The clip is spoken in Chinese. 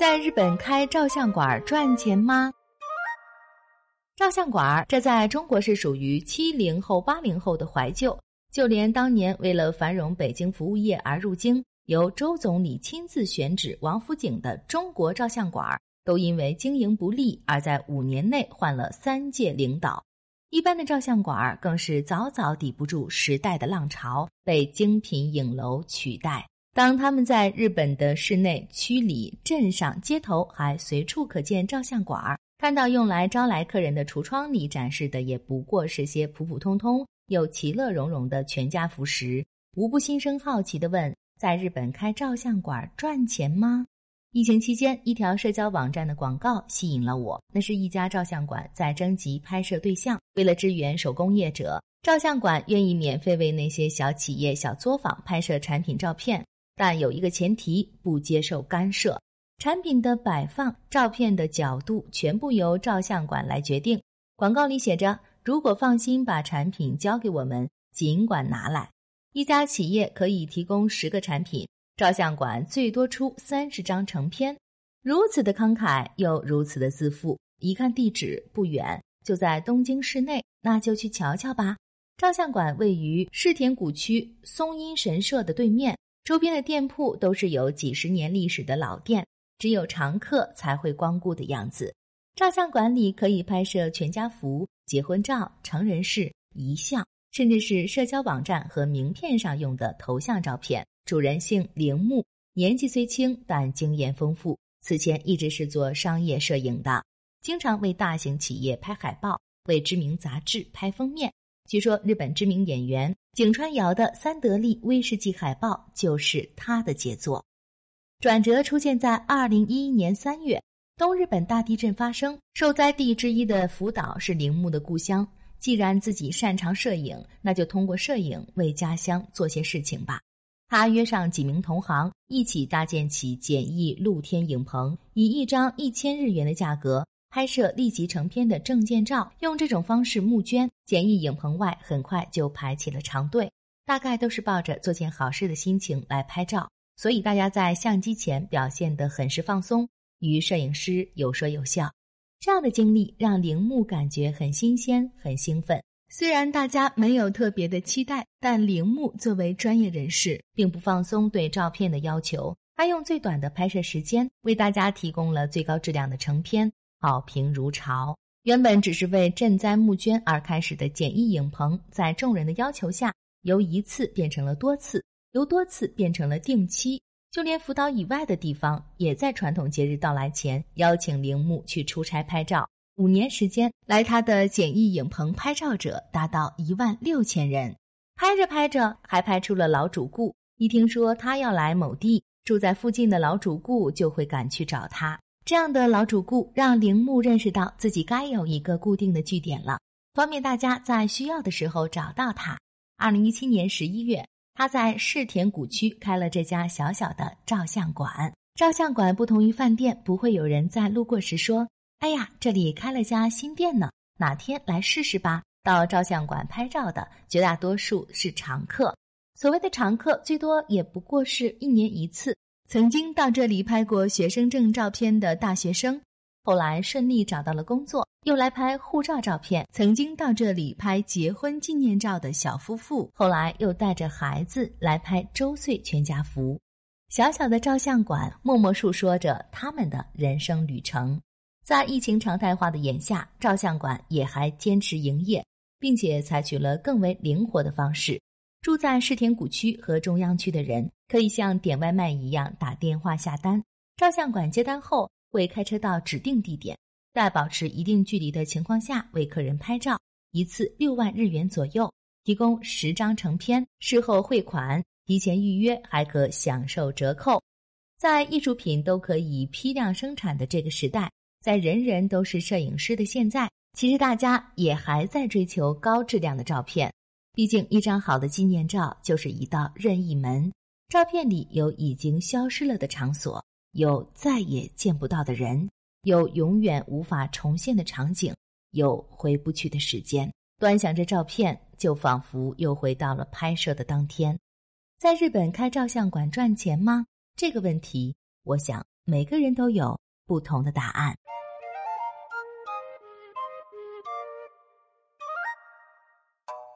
在日本开照相馆赚钱吗？照相馆这在中国是属于七零后、八零后的怀旧。就连当年为了繁荣北京服务业而入京，由周总理亲自选址王府井的中国照相馆，都因为经营不利而在五年内换了三届领导。一般的照相馆更是早早抵不住时代的浪潮，被精品影楼取代。当他们在日本的市内、区里、镇上、街头还随处可见照相馆儿，看到用来招来客人的橱窗里展示的也不过是些普普通通又其乐融融的全家福时，无不心生好奇地问：在日本开照相馆赚钱吗？疫情期间，一条社交网站的广告吸引了我，那是一家照相馆在征集拍摄对象，为了支援手工业者，照相馆愿意免费为那些小企业、小作坊拍摄产品照片。但有一个前提，不接受干涉。产品的摆放、照片的角度，全部由照相馆来决定。广告里写着：“如果放心把产品交给我们，尽管拿来。”一家企业可以提供十个产品，照相馆最多出三十张成片。如此的慷慨，又如此的自负。一看地址不远，就在东京市内，那就去瞧瞧吧。照相馆位于世田谷区松阴神社的对面。周边的店铺都是有几十年历史的老店，只有常客才会光顾的样子。照相馆里可以拍摄全家福、结婚照、成人式、遗像，甚至是社交网站和名片上用的头像照片。主人姓铃木，年纪虽轻，但经验丰富。此前一直是做商业摄影的，经常为大型企业拍海报，为知名杂志拍封面。据说日本知名演员井川遥的三得利威士忌海报就是他的杰作。转折出现在二零一一年三月，东日本大地震发生，受灾地之一的福岛是铃木的故乡。既然自己擅长摄影，那就通过摄影为家乡做些事情吧。他约上几名同行，一起搭建起简易露天影棚，以一张一千日元的价格。拍摄立即成片的证件照，用这种方式募捐。简易影棚外很快就排起了长队，大概都是抱着做件好事的心情来拍照，所以大家在相机前表现得很是放松，与摄影师有说有笑。这样的经历让铃木感觉很新鲜、很兴奋。虽然大家没有特别的期待，但铃木作为专业人士，并不放松对照片的要求，他用最短的拍摄时间为大家提供了最高质量的成片。好评如潮。原本只是为赈灾募捐而开始的简易影棚，在众人的要求下，由一次变成了多次，由多次变成了定期。就连福岛以外的地方，也在传统节日到来前邀请铃木去出差拍照。五年时间，来他的简易影棚拍照者达到一万六千人。拍着拍着，还拍出了老主顾。一听说他要来某地，住在附近的老主顾就会赶去找他。这样的老主顾让铃木认识到自己该有一个固定的据点了，方便大家在需要的时候找到他。二零一七年十一月，他在世田谷区开了这家小小的照相馆。照相馆不同于饭店，不会有人在路过时说：“哎呀，这里开了家新店呢，哪天来试试吧。”到照相馆拍照的绝大多数是常客，所谓的常客，最多也不过是一年一次。曾经到这里拍过学生证照片的大学生，后来顺利找到了工作，又来拍护照照片；曾经到这里拍结婚纪念照的小夫妇，后来又带着孩子来拍周岁全家福。小小的照相馆，默默述说着他们的人生旅程。在疫情常态化的眼下，照相馆也还坚持营业，并且采取了更为灵活的方式。住在世田谷区和中央区的人，可以像点外卖一样打电话下单。照相馆接单后，会开车到指定地点，在保持一定距离的情况下为客人拍照，一次六万日元左右，提供十张成片，事后汇款，提前预约还可享受折扣。在艺术品都可以批量生产的这个时代，在人人都是摄影师的现在，其实大家也还在追求高质量的照片。毕竟，一张好的纪念照就是一道任意门。照片里有已经消失了的场所，有再也见不到的人，有永远无法重现的场景，有回不去的时间。端详着照片，就仿佛又回到了拍摄的当天。在日本开照相馆赚钱吗？这个问题，我想。每个人都有不同的答案。